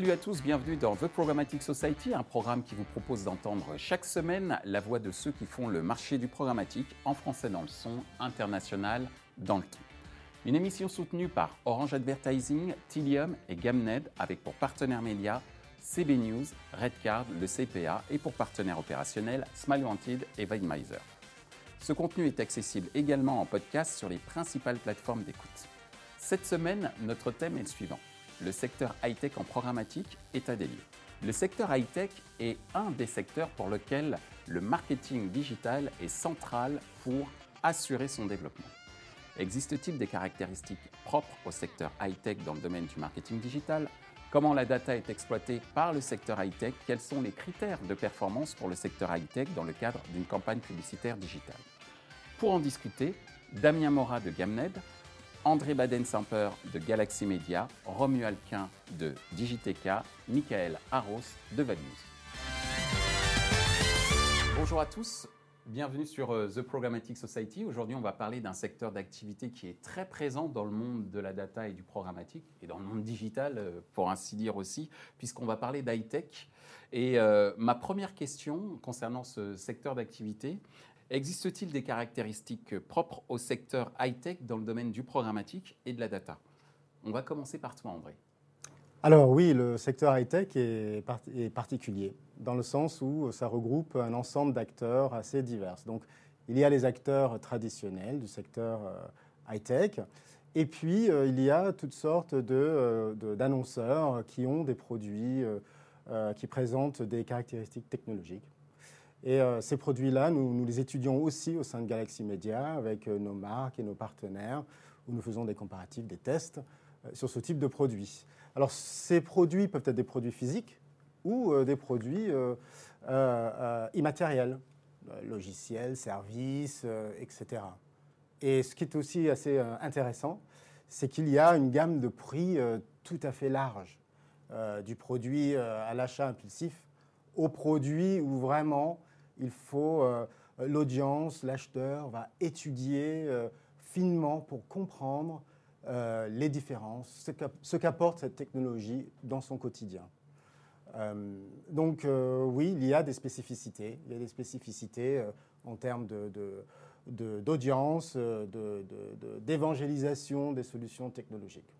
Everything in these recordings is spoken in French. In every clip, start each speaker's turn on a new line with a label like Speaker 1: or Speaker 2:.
Speaker 1: Salut à tous, bienvenue dans The Programmatic Society, un programme qui vous propose d'entendre chaque semaine la voix de ceux qui font le marché du programmatique en français dans le son, international dans le temps. Une émission soutenue par Orange Advertising, Tilium et Gamned avec pour partenaires médias CB News, Redcard, le CPA et pour partenaires opérationnels Smile Wanted et Weidmeiser. Ce contenu est accessible également en podcast sur les principales plateformes d'écoute. Cette semaine, notre thème est le suivant. Le secteur high-tech en programmatique, état des lieux. Le secteur high-tech est un des secteurs pour lequel le marketing digital est central pour assurer son développement. Existe-t-il des caractéristiques propres au secteur high-tech dans le domaine du marketing digital? Comment la data est exploitée par le secteur high-tech? Quels sont les critères de performance pour le secteur high-tech dans le cadre d'une campagne publicitaire digitale? Pour en discuter, Damien Mora de Gamned, André Baden-Samper de Galaxy Media, Romuald Quin de Digiteca, Michael Arros de Values. Bonjour à tous, bienvenue sur euh, The Programmatic Society. Aujourd'hui, on va parler d'un secteur d'activité qui est très présent dans le monde de la data et du programmatique, et dans le monde digital, euh, pour ainsi dire aussi, puisqu'on va parler d'high-tech. Et euh, ma première question concernant ce secteur d'activité, Existe-t-il des caractéristiques propres au secteur high-tech dans le domaine du programmatique et de la data? On va commencer par toi, André.
Speaker 2: Alors oui, le secteur high-tech est, particulier, dans le sens où ça regroupe un ensemble d'acteurs assez divers. Donc il y a les acteurs traditionnels du secteur euh, high-tech, et puis euh, il y a toutes sortes euh, d'annonceurs qui ont des produits qui présentent des caractéristiques technologiques et euh, ces produits-là, nous, les étudions aussi au sein de Galaxy Media avec euh, nos marques et nos partenaires, où nous faisons des comparatifs, des tests euh, sur ce type de produits. Alors ces produits peuvent être des produits physiques ou des produits immatériels, logiciels, services, etc. Et ce qui est aussi assez intéressant, c'est qu'il y a une gamme de prix tout à fait large, du produit à l'achat impulsif au produit où vraiment il faut euh, l'audience, l'acheteur va étudier euh, finement pour comprendre euh, les différences, ce qu'apporte cette technologie dans son quotidien. donc oui, il y a des spécificités. Il y a des spécificités en termes d'audience, d'évangélisation des solutions technologiques.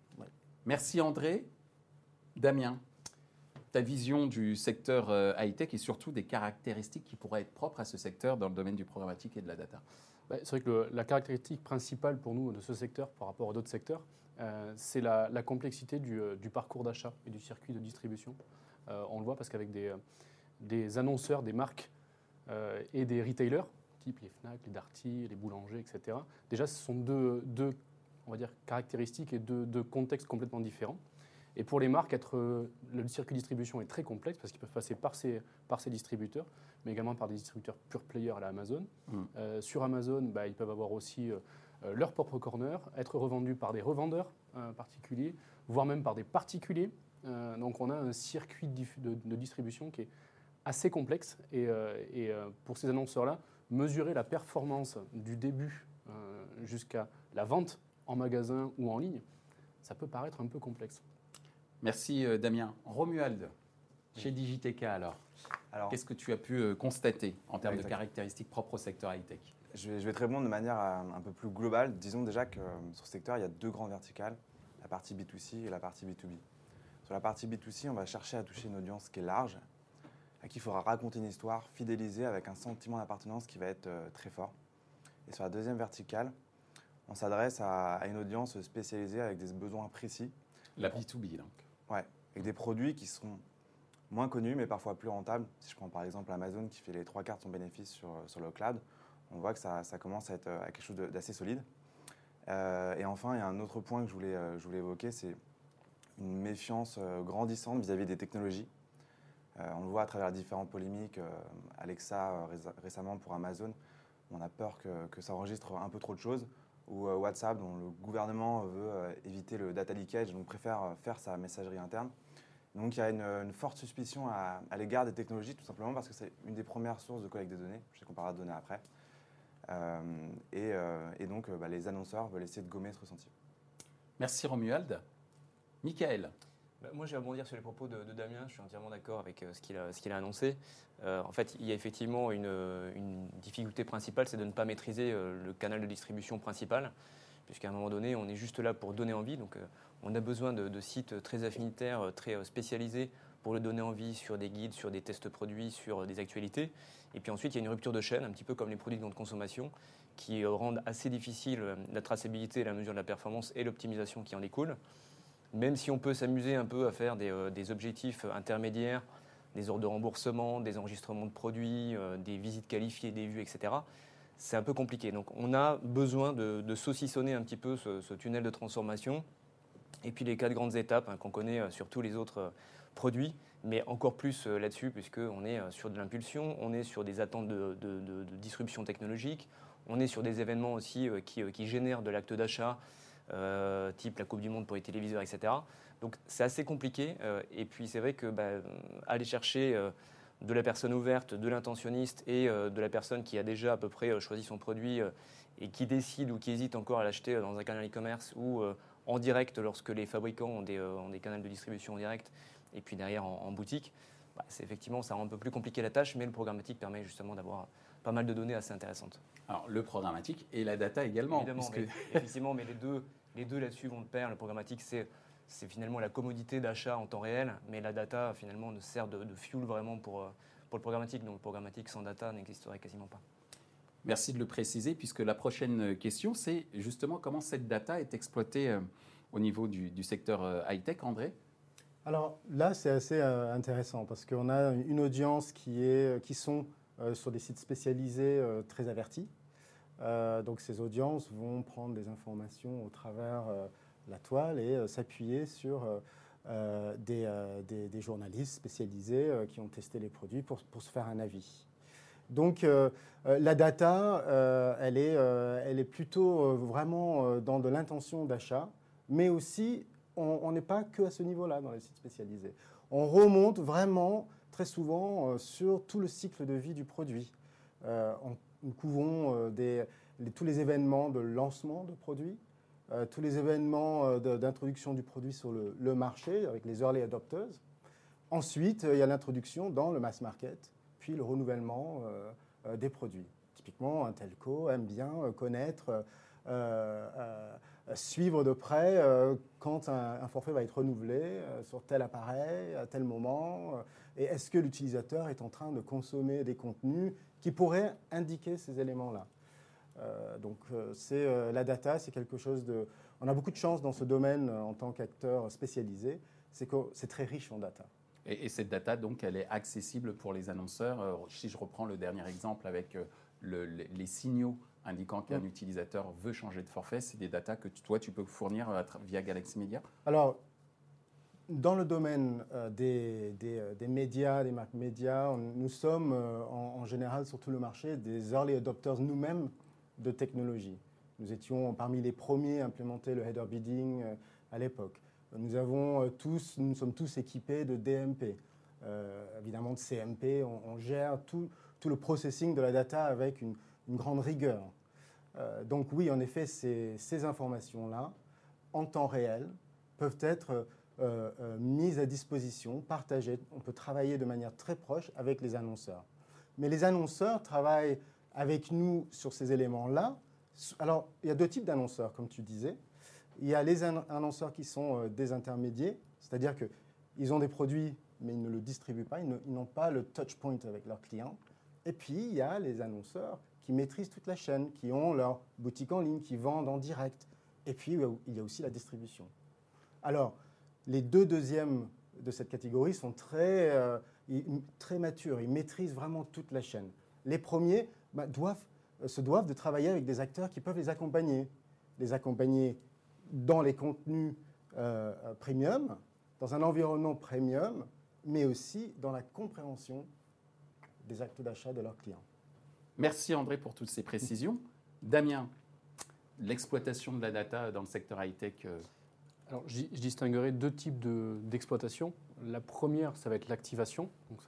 Speaker 1: Merci André. Damien ta vision du secteur euh, high-tech et surtout des caractéristiques qui pourraient être propres à ce secteur dans le domaine du programmatique et de la data
Speaker 3: bah, C'est vrai que la caractéristique principale pour nous de ce secteur par rapport à d'autres secteurs, euh, c'est la, complexité euh, du, parcours d'achat et du circuit de distribution. on le voit parce qu'avec des, annonceurs, des marques et des retailers, type les FNAC, les Darty, les boulangers, etc., déjà ce sont deux, on va dire, caractéristiques et deux contextes complètement différents. Et pour les marques, être, euh, le circuit de distribution est très complexe parce qu'ils peuvent passer par ces, par ces distributeurs, mais également par des distributeurs pure player à la Amazon. Mm. Euh, sur Amazon, bah, ils peuvent avoir aussi euh, leur propre corner, être revendus par des revendeurs particuliers, voire même par des particuliers. donc on a un circuit de, de, distribution qui est assez complexe. Et, et pour ces annonceurs-là, mesurer la performance du début jusqu'à la vente en magasin ou en ligne, ça peut paraître un peu complexe.
Speaker 1: Merci euh, Damien. Romuald, chez Digiteca alors, alors qu'est-ce que tu as pu euh, constater en termes de caractéristiques propres au secteur high-tech
Speaker 4: je vais, je vais, te répondre de manière euh, un peu plus globale. Disons déjà que sur ce secteur, il y a deux grands verticales, la partie B2C et la partie B2B. Sur la partie B2C, on va chercher à toucher une audience qui est large, à qui il faudra raconter une histoire, fidéliser avec un sentiment d'appartenance qui va être très fort. Et sur la deuxième verticale, on s'adresse à, à, une audience spécialisée avec des besoins précis.
Speaker 1: La B2B, donc.
Speaker 4: Ouais, avec des produits qui sont moins connus mais parfois plus rentables. Si je prends par exemple Amazon qui fait les trois quarts de son bénéfice sur, sur le cloud, on voit que ça, commence à être à quelque chose d'assez solide. Euh, et enfin, il y a un autre point que je voulais, euh, je voulais évoquer, c'est une méfiance euh, grandissante vis-à-vis des technologies. on le voit à travers différentes polémiques. Alexa récemment pour Amazon, on a peur que, que, ça enregistre un peu trop de choses ou euh, WhatsApp, dont le gouvernement veut euh, éviter le data leakage, donc préfère euh, faire sa messagerie interne. Donc il y a une, forte suspicion à, l'égard des technologies, tout simplement parce que c'est une des premières sources de collecte des données. Je sais qu'on parlera de données après. et, donc bah, les annonceurs veulent essayer de gommer ce ressenti.
Speaker 1: Merci Romuald. Michael.
Speaker 5: Bah, moi, je vais rebondir sur les propos de, Damien. Je suis entièrement d'accord avec ce qu'il a, annoncé. en fait, il y a effectivement une, une difficulté principale, c'est de ne pas maîtriser le canal de distribution principal, puisqu'à un moment donné, on est juste là pour donner envie. Donc, on a besoin de, sites très affinitaires, très spécialisés pour le donner envie sur des guides, sur des tests produits, sur des actualités. Et puis ensuite, il y a une rupture de chaîne, un petit peu comme les produits de consommation, qui rendent assez difficile euh, la traçabilité, la mesure de la performance et l'optimisation qui en découle. Même si on peut s'amuser un peu à faire des, euh, objectifs intermédiaires, des ordres de remboursement, des enregistrements de produits, euh, des visites qualifiées, des vues, etc., c'est un peu compliqué. Donc on a besoin de, saucissonner un petit peu ce, tunnel de transformation. Et puis les quatre grandes étapes hein, qu'on connaît sur tous les autres produits, mais encore plus euh, là-dessus, puisqu'on est euh, sur de l'impulsion, on est sur des attentes de, disruption technologique, on est sur des événements aussi euh, qui, génèrent de l'acte d'achat, type la Coupe du Monde pour les téléviseurs, etc. Donc c'est assez compliqué. et puis c'est vrai que bah, aller chercher de la personne ouverte, de l'intentionniste et de la personne qui a déjà à peu près choisi son produit et qui décide ou qui hésite encore à l'acheter dans un canal e-commerce ou en direct lorsque les fabricants ont des, ont des canaux de distribution en direct et puis derrière en, boutique, bah, c'est effectivement, ça rend un peu plus compliqué la tâche, mais le programmatique permet justement d'avoir pas mal de données assez intéressantes.
Speaker 1: Alors le programmatique et la data également.
Speaker 5: Évidemment, mais, effectivement, mais les deux, les deux là-dessus vont de pair. Le programmatique, c'est c'est finalement la commodité d'achat en temps réel, mais la data finalement ne sert de, de fuel vraiment pour, euh, pour le programmatique. Donc le programmatique sans data n'existerait quasiment pas.
Speaker 1: Merci de le préciser, puisque la prochaine question, c'est justement comment cette data est exploitée euh, au niveau du, du secteur euh, high-tech, André?
Speaker 2: Alors là, c'est assez intéressant parce qu'on a une audience qui, est, qui sont sur des sites spécialisés très avertis. Donc ces audiences vont prendre des informations au travers la toile et s'appuyer sur des, journalistes spécialisés qui ont testé les produits pour, pour se faire un avis. Donc la data, elle, est, elle est plutôt vraiment dans de l'intention d'achat, mais aussi on n'est pas que à ce niveau-là dans les sites spécialisés. On remonte vraiment très souvent euh, sur tout le cycle de vie du produit. Euh, nous couvrons euh, tous les événements de lancement de produits, tous les événements d'introduction du produit sur le, marché avec les early adopters. Ensuite, il y a l'introduction dans le mass market, puis le renouvellement des produits. Typiquement, un telco aime bien connaître suivre de près euh, quand un, forfait va être renouvelé euh, sur tel appareil, à tel moment, euh, et est-ce que l'utilisateur est en train de consommer des contenus qui pourraient indiquer ces éléments-là. donc c'est la data, c'est quelque chose de... On a beaucoup de chance dans ce domaine en tant qu'acteur spécialisé, c'est que c'est très riche en data.
Speaker 1: Et, cette data, donc, elle est accessible pour les annonceurs. si je reprends le dernier exemple avec les signaux indiquant qu'un utilisateur veut changer de forfait, c'est des datas que toi, tu peux fournir euh, via Galaxy Media?
Speaker 2: Alors, dans le domaine euh, des, euh, des, médias, des marques médias, nous sommes en, général sur tout le marché des early adopters nous-mêmes de technologie. Nous étions parmi les premiers à implémenter le header bidding à l'époque. Nous, avons tous, nous sommes tous équipés de DMP, évidemment de CMP. On, gère tout, tout le processing de la data avec une, une grande rigueur. Euh, donc oui, en effet, ces, informations-là, en temps réel, peuvent être euh, euh, mises à disposition, partagées. On peut travailler de manière très proche avec les annonceurs. Mais les annonceurs travaillent avec nous sur ces éléments-là. Alors, il y a deux types d'annonceurs, comme tu disais. Il y a les annonceurs qui sont des intermédiaires, c'est-à-dire qu'ils ont des produits, mais ils ne le distribuent pas, ils n'ont pas le touch point avec leurs clients. Et puis, il y a les annonceurs qui maîtrisent toute la chaîne, qui ont leur boutique en ligne, qui vendent en direct. Et puis, il y a aussi la distribution. Alors, les deux deuxièmes de cette catégorie sont très, euh, très matures, ils maîtrisent vraiment toute la chaîne. Les premiers bah, doivent, euh, se doivent de travailler avec des acteurs qui peuvent les accompagner. Les accompagner dans les contenus euh, premium, dans un environnement premium, mais aussi dans la compréhension des actes d'achat de leurs clients.
Speaker 1: Merci André pour toutes ces précisions. Damien, l'exploitation de la data dans le secteur high-tech euh,
Speaker 3: alors, je, distinguerai deux types d'exploitation. la première, ça va être l'activation. Donc,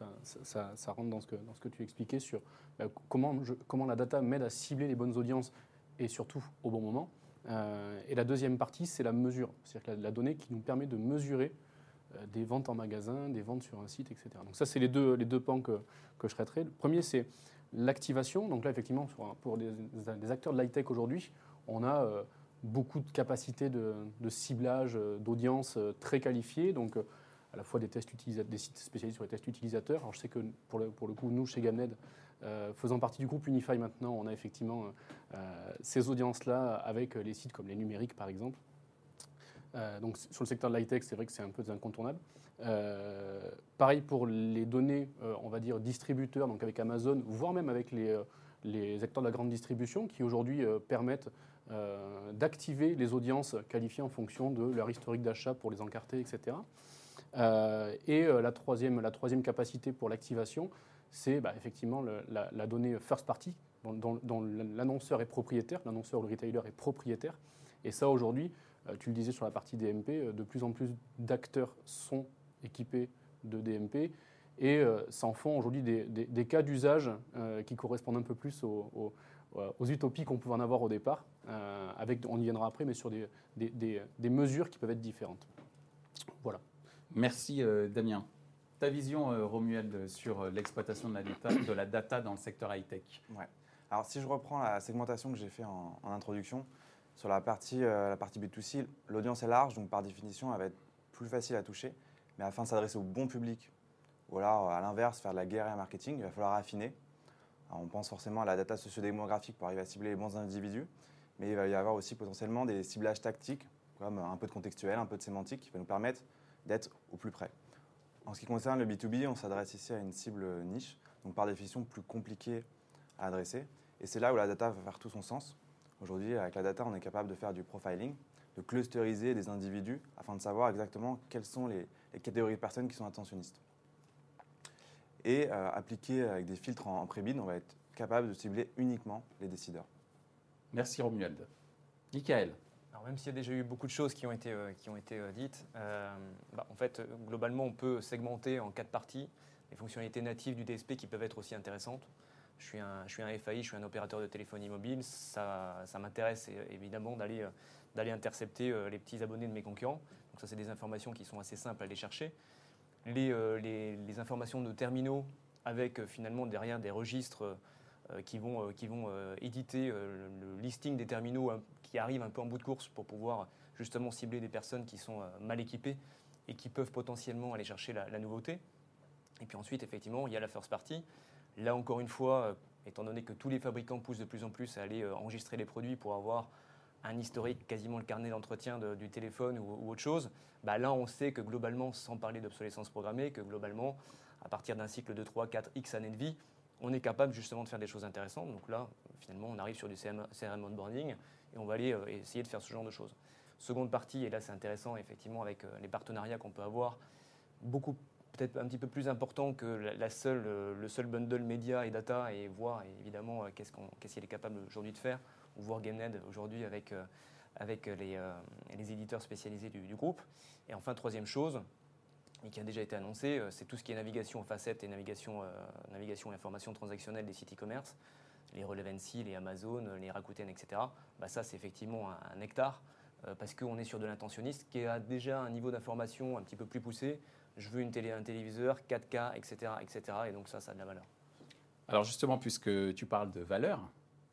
Speaker 3: ça, rentre dans ce, que, dans ce que tu expliquais sur bah, comment, comment la data m'aide à cibler les bonnes audiences et surtout au bon moment. Euh, et la deuxième partie, c'est la mesure. C'est-à-dire la, donnée qui nous permet de mesurer des ventes en magasin, des ventes sur un site, etc. Donc ça, c'est les deux, les deux pans que, que je traiterai. Le premier, c'est l'activation. Donc là, effectivement, pour des, acteurs de l'high-tech aujourd'hui, on a beaucoup de capacités de, ciblage d'audience très qualifiées. Donc à la fois des, tests des sites spécialisés sur les tests utilisateurs. Alors je sais que pour le, coup, nous, chez Gamned, euh, faisant partie du groupe Unify maintenant, on a effectivement euh, ces audiences-là avec les sites comme les numériques, par exemple. Euh, donc sur le secteur de l'high-tech, c'est vrai que c'est un peu incontournable. Pareil pour les données, on va dire distributeurs, donc avec Amazon, voire même avec les, les acteurs de la grande distribution, qui aujourd'hui permettent d'activer les audiences qualifiées en fonction de leur historique d'achat pour les encarter, etc. Euh, et euh, la, troisième, capacité pour l'activation, c'est bah, effectivement la, donnée first party, dont, l'annonceur est propriétaire, l'annonceur ou le retailer est propriétaire. Et ça, aujourd'hui, euh, tu le disais sur la partie DMP, de plus en plus d'acteurs sont équipés de DMP et s'en font aujourd'hui des, cas d'usage qui correspondent un peu plus aux, utopies qu'on pouvait en avoir au départ, avec, on y viendra après, mais sur des, des mesures qui peuvent être différentes. Voilà.
Speaker 1: Merci euh, Damien. Ta vision, euh, Romuald, sur euh, l'exploitation de la, data, de la data dans le secteur high-tech?
Speaker 4: Ouais. Alors si je reprends la segmentation que j'ai fait en, introduction, sur la partie, la partie B2C, l'audience est large, donc par définition, elle va être plus facile à toucher. Mais afin de s'adresser au bon public, ou alors à l'inverse, faire de la guerre et marketing, il va falloir affiner. on pense forcément à la data sociodémographique pour arriver à cibler les bons individus, mais il va y avoir aussi potentiellement des ciblages tactiques, comme un peu de contextuel, un peu de sémantique, qui va nous permettre d'être au plus près. En ce qui concerne le B2B, on s'adresse ici à une cible niche, donc par définition plus compliquée à adresser. Et c'est là où la data va faire tout son sens. Aujourd'hui, avec la data, on est capable de faire du profiling, de clusteriser des individus afin de savoir exactement quelles sont les, catégories de personnes qui sont attentionnistes. Et euh, appliqué avec des filtres en, en pré-bid, on va être capable de cibler uniquement les décideurs.
Speaker 1: Merci Romuald. Michael
Speaker 5: même s'il y a déjà eu beaucoup de choses qui ont été, euh, qui ont été euh, dites, euh, bah, en fait, globalement, on peut segmenter en quatre parties les fonctionnalités natives du DSP qui peuvent être aussi intéressantes. Je suis un, je suis un FAI, je suis un opérateur de téléphonie mobile. Ça, ça m'intéresse évidemment d'aller, d'aller intercepter les petits abonnés de mes concurrents. Donc ça, c'est des informations qui sont assez simples à aller chercher. Les, les informations de terminaux avec finalement derrière des registres euh, qui vont, euh, qui vont euh, éditer le listing des terminaux hein, qui arrivent un peu en bout de course pour pouvoir justement cibler des personnes qui sont mal équipées et qui peuvent potentiellement aller chercher la, nouveauté. Et puis ensuite, effectivement, il y a la first party. Là, encore une fois, étant donné que tous les fabricants poussent de plus en plus à aller enregistrer les produits pour avoir un historique, quasiment le carnet d'entretien du téléphone ou, autre chose, bah là, on sait que globalement, sans parler d'obsolescence programmée, que globalement, à partir d'un cycle de 3, 4, X années de vie, on est capable justement de faire des choses intéressantes. Donc là, finalement, on arrive sur du CRM, onboarding et on va aller euh, essayer de faire ce genre de choses. Seconde partie, et là c'est intéressant effectivement avec euh, les partenariats qu'on peut avoir, beaucoup peut-être un petit peu plus important que euh, le seul bundle média et data et voir évidemment qu'est-ce qu'il est capable aujourd'hui de faire, ou voir GameNet aujourd'hui avec, avec les, les, éditeurs spécialisés du, groupe. Et enfin, troisième chose, et qui a déjà été annoncé, euh, c'est tout ce qui est navigation en facettes et navigation, euh, navigation et information transactionnelle des sites e-commerce, les Relevancy, les Amazon, les Rakuten, etc. Bah ça, c'est effectivement un, hectare euh, parce qu'on est sur de l'intentionniste qui a déjà un niveau d'information un petit peu plus poussé. Je veux une télé, un téléviseur, 4K, etc., etc. Et donc ça, ça a de la valeur.
Speaker 1: Alors justement, puisque tu parles de valeur,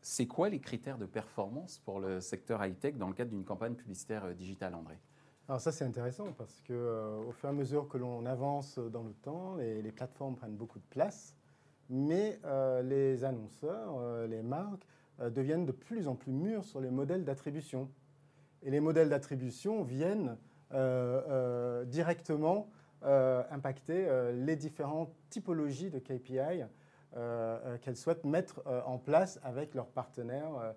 Speaker 1: c'est quoi les critères de performance pour le secteur high-tech dans le cadre d'une campagne publicitaire digitale, André?
Speaker 2: Alors ça c'est intéressant parce que euh, au fur et à mesure que l'on avance dans le temps, les, plateformes prennent beaucoup de place, mais euh, les annonceurs, euh, les marques deviennent de plus en plus mûrs sur les modèles d'attribution. Et les modèles d'attribution viennent directement impacter les différentes typologies de KPI qu'elles souhaitent mettre en place avec leurs partenaires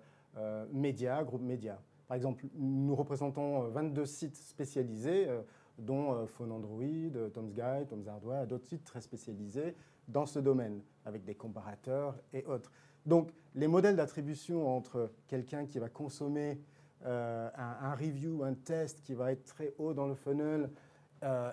Speaker 2: médias, groupes médias. Par exemple, nous représentons 22 euh, sites spécialisés, euh, dont euh, Phone Android, Tom's Guide, Tom's Hardware, d'autres sites très spécialisés dans ce domaine, avec des comparateurs et autres. Donc, les modèles d'attribution entre quelqu'un qui va consommer un, review, un test qui va être très haut dans le funnel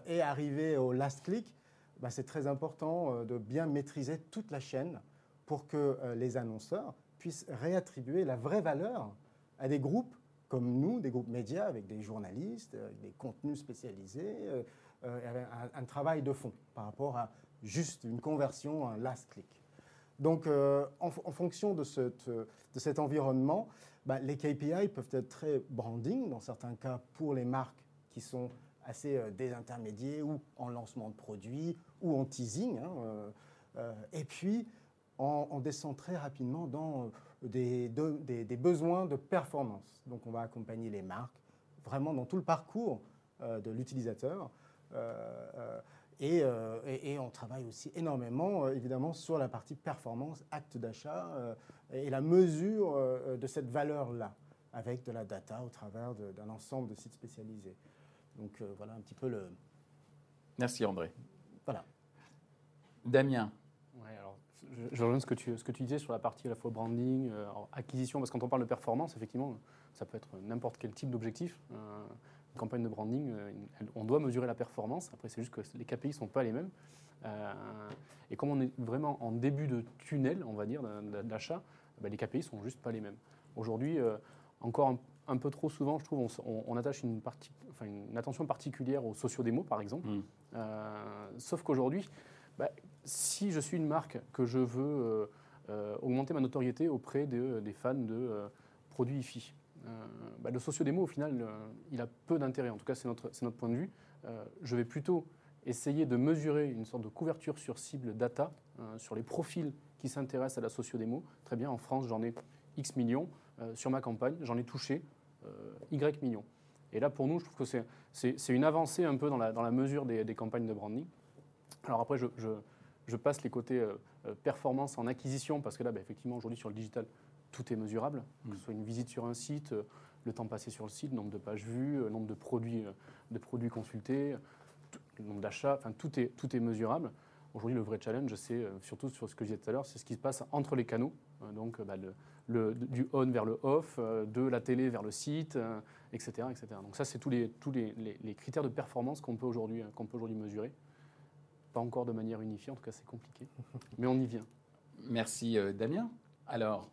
Speaker 2: et arriver au last click, bah, c'est très important de bien maîtriser toute la chaîne pour que les annonceurs puissent réattribuer la vraie valeur à des groupes comme nous, des groupes médias avec des journalistes, avec des contenus spécialisés, euh, euh, un, travail de fond par rapport à juste une conversion, un last click. Donc, en, fonction de, cet environnement, bah, les KPI peuvent être très branding, dans certains cas pour les marques qui sont assez désintermédiées ou en lancement de produits ou en teasing. Hein, et puis, on, descend très rapidement dans des, des, besoins de performance. Donc, on va accompagner les marques vraiment dans tout le parcours de l'utilisateur euh, euh, euh, et, on travaille aussi énormément, évidemment, sur la partie performance, acte d'achat et la mesure de cette valeur-là, avec de la data au travers d'un ensemble de sites spécialisés. Donc voilà un petit peu le.
Speaker 1: Merci André.
Speaker 2: Voilà.
Speaker 1: Damien.
Speaker 3: Je, rejoins ce que, tu, ce que tu disais sur la partie à la fois branding, acquisition, parce que quand on parle de performance, effectivement, ça peut être n'importe quel type d'objectif campagne de branding, euh, on doit mesurer la performance. Après, c'est juste que les KPI ne sont pas les mêmes. Euh, et comme on est vraiment en début de tunnel, on va dire, d'achat, bah, les KPI sont juste pas les mêmes. Aujourd'hui, euh, encore un, peu trop souvent, je trouve, on, attache une, partie, enfin, une, attention particulière aux sociodémos, par exemple. Mm. sauf qu'aujourd'hui, bah, si je suis une marque que je veux augmenter ma notoriété auprès des fans de produits IFI, euh, bah, le socio-démo, au final, euh, il a peu d'intérêt. En tout cas, c'est notre, point de vue. Euh, je vais plutôt essayer de mesurer une sorte de couverture sur cible data sur les profils qui s'intéressent à la socio-démo. Très bien, en France, j'en ai X millions. sur ma campagne, j'en ai touché Y millions. Et là, pour nous, je trouve que c'est une avancée un peu dans la, mesure des, campagnes de branding. Alors après, je, passe les côtés performance en acquisition, parce que là, bah, effectivement, aujourd'hui, sur le digital, tout est mesurable, que ce mm. soit une visite sur un site, euh, le temps passé sur le site, nombre de pages vues, euh, nombre de produits, euh, de produits consultés, le nombre d'achats, enfin tout est, tout est mesurable. Aujourd'hui, le vrai challenge, c'est surtout sur ce que je disais tout à l'heure, c'est ce qui se passe entre les canaux, donc bah, le, du on vers le off, de la télé vers le site, etc., etc. Donc ça, c'est tous les, tous les, les, critères de performance qu'on peut aujourd'hui qu'on peut aujourd'hui mesurer. Pas encore de manière unifiée, en tout cas, c'est compliqué, mais on y vient.
Speaker 1: Merci Damien. Alors,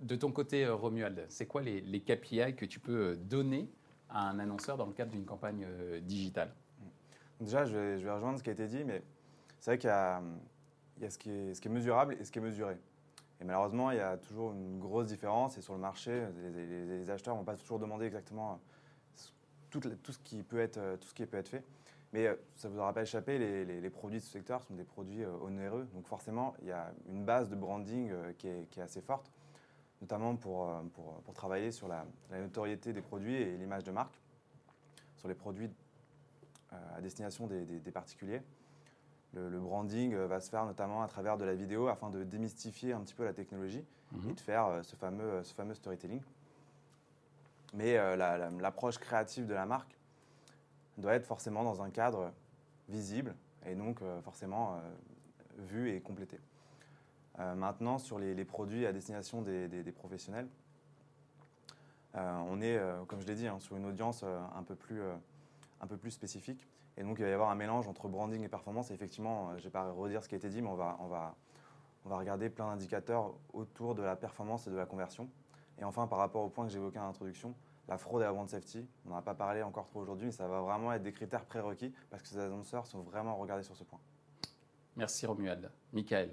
Speaker 1: de ton côté, euh, Romuald, c'est quoi les, KPI que tu peux euh, donner à un annonceur dans le cadre d'une campagne euh, digitale?
Speaker 4: Déjà, je vais, rejoindre ce qui a été dit, mais c'est vrai qu'il y a, ce, qui est, mesurable et ce qui est mesuré. Et malheureusement, il y a toujours une grosse différence. Et sur le marché, les, acheteurs ne vont pas toujours demander exactement tout, ce qui peut être, tout ce qui peut être fait. Mais ça vous aura pas échappé, les, produits de ce secteur sont des produits onéreux. Donc forcément, il y a une base de branding qui est assez forte notamment pour, euh, pour, pour travailler sur la, notoriété des produits et l'image de marque, sur les produits euh, à destination des, des, particuliers. Le, branding euh, va se faire notamment à travers de la vidéo afin de démystifier un petit peu la technologie mhm. et de faire ce fameux, ce fameux storytelling. Mais l'approche créative de la marque doit être forcément dans un cadre visible et donc forcément vu et complété. Euh, maintenant, sur les, produits à destination des, professionnels, euh, on est, euh, comme je l'ai dit, hein, sur une audience un, peu plus, un peu plus spécifique. Et donc, il va y avoir un mélange entre branding et performance. Et effectivement, je ne vais pas redire ce qui a été dit, mais on va, on va, on va regarder plein d'indicateurs autour de la performance et de la conversion. Et enfin, par rapport au point que j'évoquais en introduction, la fraude et la brand safety, on n'en a pas parlé encore trop aujourd'hui, mais ça va vraiment être des critères prérequis parce que ces annonceurs sont vraiment regardés sur ce point.
Speaker 1: Merci Romuald. Michael.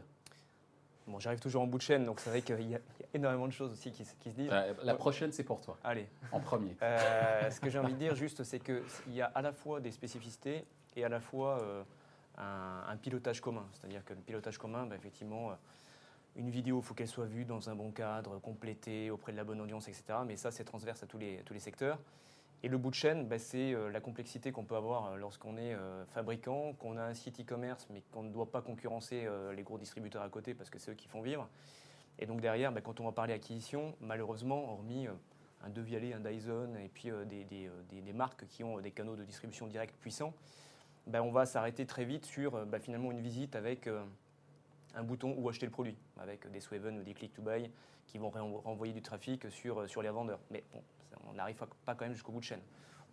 Speaker 5: Bon, j'arrive toujours en bout de chaîne, donc c'est vrai qu'il y, a énormément de choses aussi qui, se disent.
Speaker 1: la prochaine, c'est pour toi.
Speaker 5: Allez.
Speaker 1: En premier.
Speaker 5: Euh, ce que j'ai envie de dire, juste, c'est qu'il y a à la fois des spécificités et à la fois euh, un, pilotage commun. C'est-à-dire que le pilotage commun, bah, effectivement, euh, une vidéo, il faut qu'elle soit vue dans un bon cadre, complétée, auprès de la bonne audience, etc. Mais ça, c'est transverse à tous les, tous les secteurs. Et le bout de chaîne, bah, c'est euh, la complexité qu'on peut avoir euh, lorsqu'on est euh, fabricant, qu'on a un site e-commerce, mais qu'on ne doit pas concurrencer les gros distributeurs à côté parce que c'est eux qui font vivre. Et donc derrière, bah, quand on va parler acquisition, malheureusement, hormis un Devialet, un Dyson et puis des, marques qui ont des canaux de distribution directe puissants, bah, on va s'arrêter très vite sur finalement une visite avec un bouton où acheter le produit, avec des Swaven ou des Click to Buy qui vont renvoyer du trafic sur, sur les vendeurs. Mais bon, on n'arrive pas quand même jusqu'au bout de chaîne.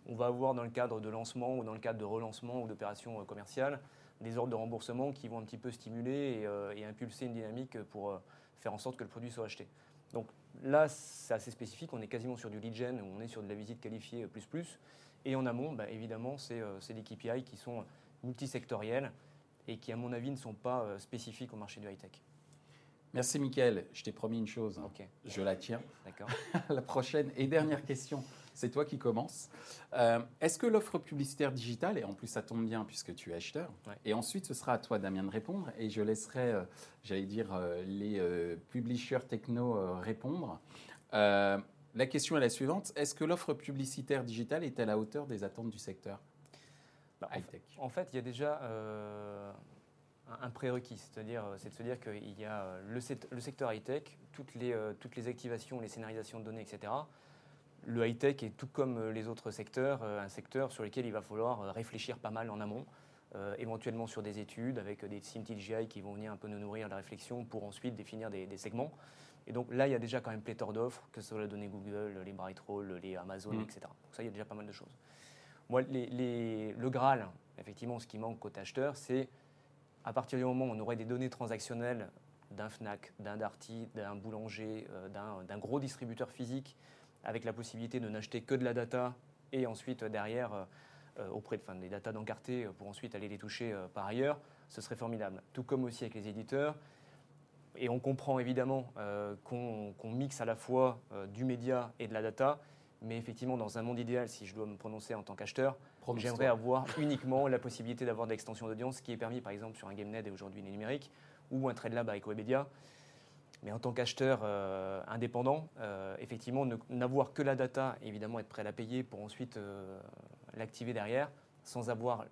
Speaker 5: On va avoir dans le cadre de lancement ou dans le cadre de relancement ou d'opérations euh, commerciales des ordres de remboursement qui vont un petit peu stimuler et, euh, impulser une dynamique pour euh, faire en sorte que le produit soit acheté. Donc là, c'est assez spécifique. On est quasiment sur du lead gen, on est sur de la visite qualifiée plus plus. Et en amont, bah, évidemment, c'est des KPI qui sont multisectoriels et qui, à mon avis, ne sont pas spécifiques au marché du high-tech.
Speaker 1: Merci Mickaël. Je t'ai promis une chose. Je la tiens. D'accord. la prochaine et dernière question, c'est toi qui commences. Euh, est-ce que l'offre publicitaire digitale, et en plus ça tombe bien puisque tu es acheteur, et ensuite ce sera à toi Damien de répondre, et je laisserai, euh, j'allais dire, euh, les publishers techno répondre. la question est la suivante. Est-ce que l'offre publicitaire digitale est à la hauteur des attentes du secteur?
Speaker 5: Bah, high-tech en, fait, il y a déjà un prérequis, c'est-à-dire c'est de se dire qu'il y a le, secteur high-tech, toutes les, toutes les activations, les scénarisations de données, etc. Le high-tech est tout comme les autres secteurs, un secteur sur lequel il va falloir réfléchir pas mal en amont, éventuellement sur des études avec des teams TGI qui vont venir un peu nous nourrir la réflexion pour ensuite définir des, segments. Et donc là, il y a déjà quand même pléthore d'offres, que ce soit les données Google, les Brightroll, les Amazon, mmh. etc. Donc ça, il y a déjà pas mal de choses. Moi, le Graal, effectivement, ce qui manque côté acheteur, c'est à partir du moment où on aurait des données transactionnelles d'un FNAC, d'un Darty, d'un boulanger, euh, d'un gros distributeur physique, avec la possibilité de n'acheter que de la data et ensuite derrière, euh, auprès de, des data d'encarté pour ensuite aller les toucher euh, par ailleurs, ce serait formidable. Tout comme aussi avec les éditeurs. Et on comprend évidemment qu'on mixe à la fois du média et de la data, mais effectivement, dans un monde idéal, si je dois me prononcer en tant qu'acheteur, j'aimerais avoir uniquement la possibilité d'avoir de l'extension d'audience, qui est permis par exemple sur un GameNet et aujourd'hui les numériques, ou un TradeLab avec Webedia. Mais en tant qu'acheteur euh, indépendant, euh, effectivement, n'avoir que la data, évidemment être prêt à la payer pour ensuite euh, l'activer derrière, sans avoir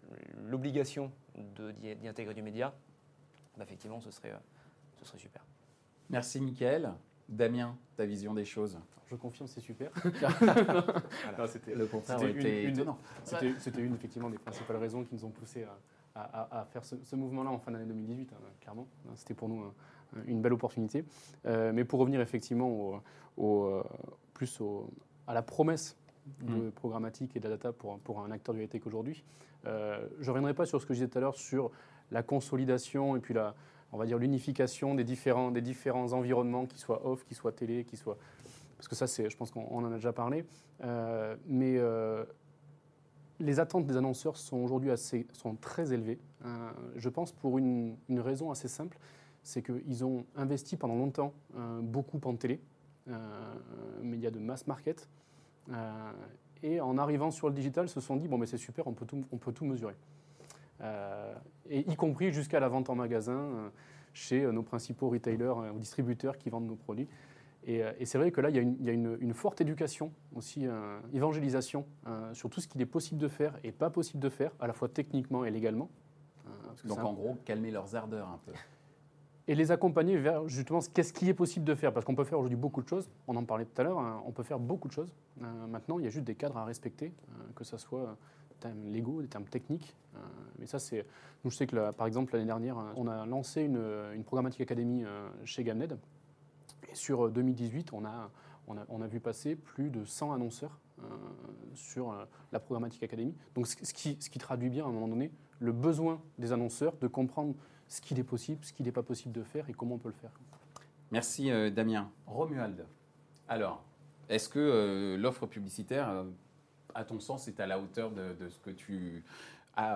Speaker 5: l'obligation d'y intégrer du média, bah, effectivement, ce serait, ce serait super.
Speaker 1: Merci Mickaël. Damien, ta vision des choses
Speaker 3: Je confirme, c'est super.
Speaker 1: le contraire était
Speaker 3: une, étonnant. C'était une, effectivement, des principales raisons qui nous ont poussé à, faire ce, mouvement-là en fin d'année 2018, hein, clairement. C'était pour nous une belle opportunité. Euh, mais pour revenir effectivement au, euh, plus à la promesse de mm. programmatique et de la data pour, pour un acteur du high-tech aujourd'hui, euh, je ne reviendrai pas sur ce que je disais tout à l'heure sur la consolidation et puis la, on va dire l'unification des différents, environnements, qu'ils soient off, qu'ils soient télé, qu'ils soient... Parce que ça, c'est, je pense qu'on en a déjà parlé. Euh, mais euh, les attentes des annonceurs sont aujourd'hui assez, sont très élevées. Euh, je pense pour une, une, raison assez simple, c'est qu'ils ont investi pendant longtemps beaucoup en télé, médias de mass market. et en arrivant sur le digital, se sont dit, bon, mais c'est super, on peut tout, on peut tout mesurer. Euh, et y compris jusqu'à la vente en magasin euh, chez euh, nos principaux retailers ou distributeurs qui vendent nos produits. Et, c'est vrai que là, il y a une, forte éducation, aussi évangélisation sur tout ce qu'il est possible de faire et pas possible de faire, à la fois techniquement et légalement.
Speaker 1: Donc en gros, calmer leurs ardeurs un peu.
Speaker 3: Et les accompagner vers justement qu'est-ce qui est possible de faire. Parce qu'on peut faire aujourd'hui beaucoup de choses, on en parlait tout à l'heure, hein, on peut faire beaucoup de choses. maintenant, il y a juste des cadres à respecter, que ce soit termes légaux, des termes techniques. Euh, mais ça, c'est. Nous, je sais que, par exemple, l'année dernière, on a lancé une, une programmatique académie euh, chez Gamned. Et sur 2018, euh, on a, on a, on a vu passer plus de 100 annonceurs sur la programmatique académie. Donc, ce qui, ce qui traduit bien, à un moment donné, le besoin des annonceurs de comprendre ce qu'il est possible, ce qu'il n'est pas possible de faire et comment on peut le faire.
Speaker 1: Merci Damien. Romuald, alors, est-ce que l'offre publicitaire à ton sens, est à la hauteur de, ce que tu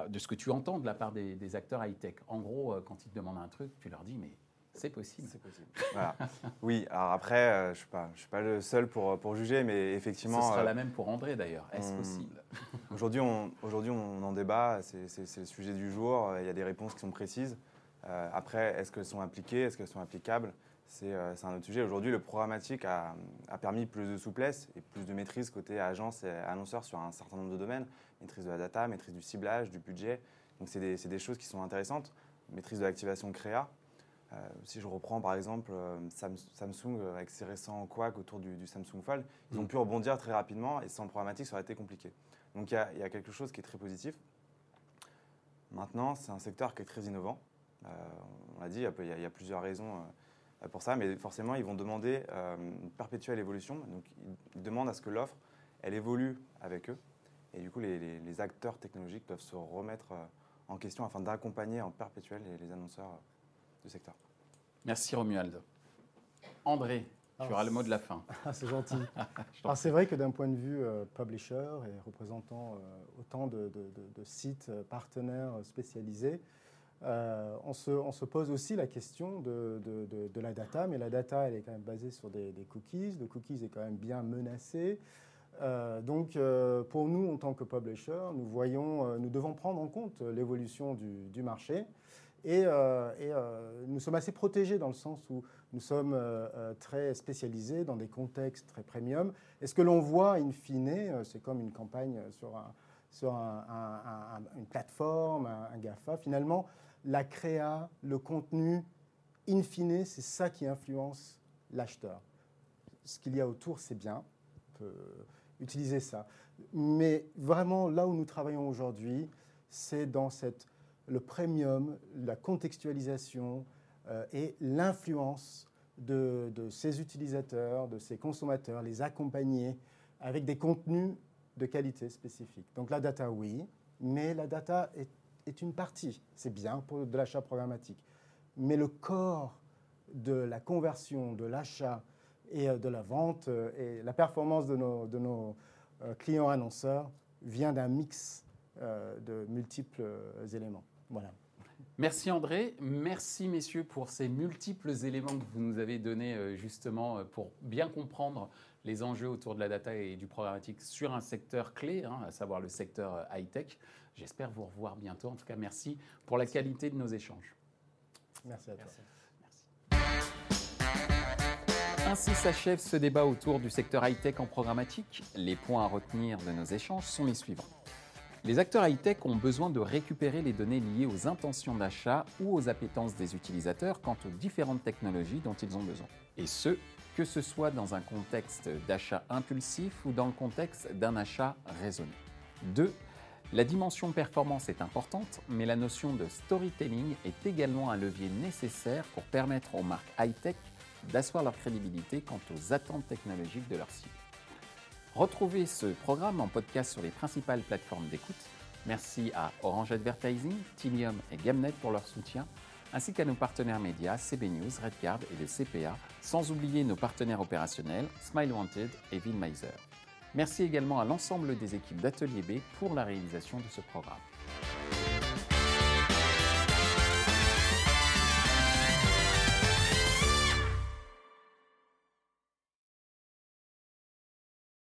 Speaker 1: de ce que tu entends de la part des, acteurs high-tech. En gros, euh, quand ils te demandent un truc, tu leur dis, mais c'est possible.
Speaker 4: C'est possible. Oui, alors après, euh, je ne suis, pas, je suis pas le seul pour, pour juger, mais effectivement... Ce
Speaker 1: sera euh, la même pour André d'ailleurs. Est-ce possible?
Speaker 4: Aujourd'hui, on, aujourd'hui, on en débat, c'est le sujet du jour, il y a des réponses qui sont précises. après, est-ce qu'elles sont appliquées, est-ce qu'elles sont applicables? euh, c'est un autre sujet. Aujourd'hui, le programmatique a, permis plus de souplesse et plus de maîtrise côté agence et annonceur sur un certain nombre de domaines. Maîtrise de la data, maîtrise du ciblage, du budget. Donc, c'est des, choses qui sont intéressantes. Maîtrise de l'activation créa. Euh, si je reprends par exemple euh, Samsung avec ses récents couacs autour du, Samsung Fold, ils ont mm. pu rebondir très rapidement et sans programmatique, ça aurait été compliqué. Donc il y, a quelque chose qui est très positif. Maintenant, c'est un secteur qui est très innovant. on l'a dit, il y, a plusieurs raisons euh, pour ça, mais forcément, ils vont demander euh, une perpétuelle évolution. Donc, ils demandent à ce que l'offre, elle évolue avec eux. Et du coup, les, acteurs technologiques doivent se remettre euh, en question afin d'accompagner en perpétuel les, annonceurs du secteur.
Speaker 1: Merci Romuald. André, Tu auras le mot de la fin.
Speaker 2: Ah, c'est gentil. Alors c'est vrai que d'un point de vue euh, publisher et représentant euh, autant de, de- de- de sites euh, partenaires spécialisés, euh, on, se, on se pose aussi la question de, de- de- la data, mais la data elle est quand même basée sur des, cookies. Le cookies est quand même bien menacé. Euh, donc euh, pour nous en tant que publisher, nous voyons, nous devons prendre en compte l'évolution du, du marché. Et, et, nous sommes assez protégés dans le sens où nous sommes très spécialisés dans des contextes très premium. Et ce que l'on voit, in fine, c'est comme une campagne sur, un- sur un- un- un- une plateforme, un GAFA. Finalement, la créa, le contenu, in fine, c'est ça qui influence l'acheteur. Ce qu'il y a autour, c'est bien. On peut utiliser ça. Mais vraiment, là où nous travaillons aujourd'hui, c'est dans le premium, la contextualisation euh, et l'influence de, de ces utilisateurs, de ces consommateurs, les accompagner avec des contenus de qualité spécifique. Donc la data, oui, mais la data est, est une partie. C'est bien pour de l'achat programmatique. Mais le corps de la conversion, de l'achat et euh, de la vente euh, et la performance de nos, de nos euh, clients annonceurs vient d'un mix de multiples éléments. Voilà.
Speaker 1: Merci André, merci messieurs pour ces multiples éléments que vous nous avez donnés justement pour bien comprendre les enjeux autour de la data et du programmatique sur un secteur clé, hein, à savoir le secteur high-tech. J'espère vous revoir bientôt. En tout cas, merci pour la qualité de nos échanges.
Speaker 2: Merci à toi.
Speaker 1: Ainsi s'achève ce débat autour du secteur high-tech en programmatique. Les points à retenir de nos échanges sont les suivants. Les acteurs high-tech ont besoin de récupérer les données liées aux intentions d'achat ou aux appétences des utilisateurs quant aux différentes technologies dont ils ont besoin. Et ce, que ce soit dans un contexte d'achat impulsif ou dans le contexte d'un achat raisonné. 2. La dimension performance est importante, mais la notion de storytelling est également un levier nécessaire pour permettre aux marques high-tech d'asseoir leur crédibilité quant aux attentes technologiques de leur cible. Retrouvez ce programme en podcast sur les principales plateformes d'écoute. Merci à Orange Advertising, Tilium et Gamnet pour leur soutien, ainsi qu'à nos partenaires médias CB News, Redcard et le CPA, sans oublier nos partenaires opérationnels Smile Wanted et Vilmeiser. Merci également à l'ensemble des équipes d'Atelier B pour la réalisation de ce programme.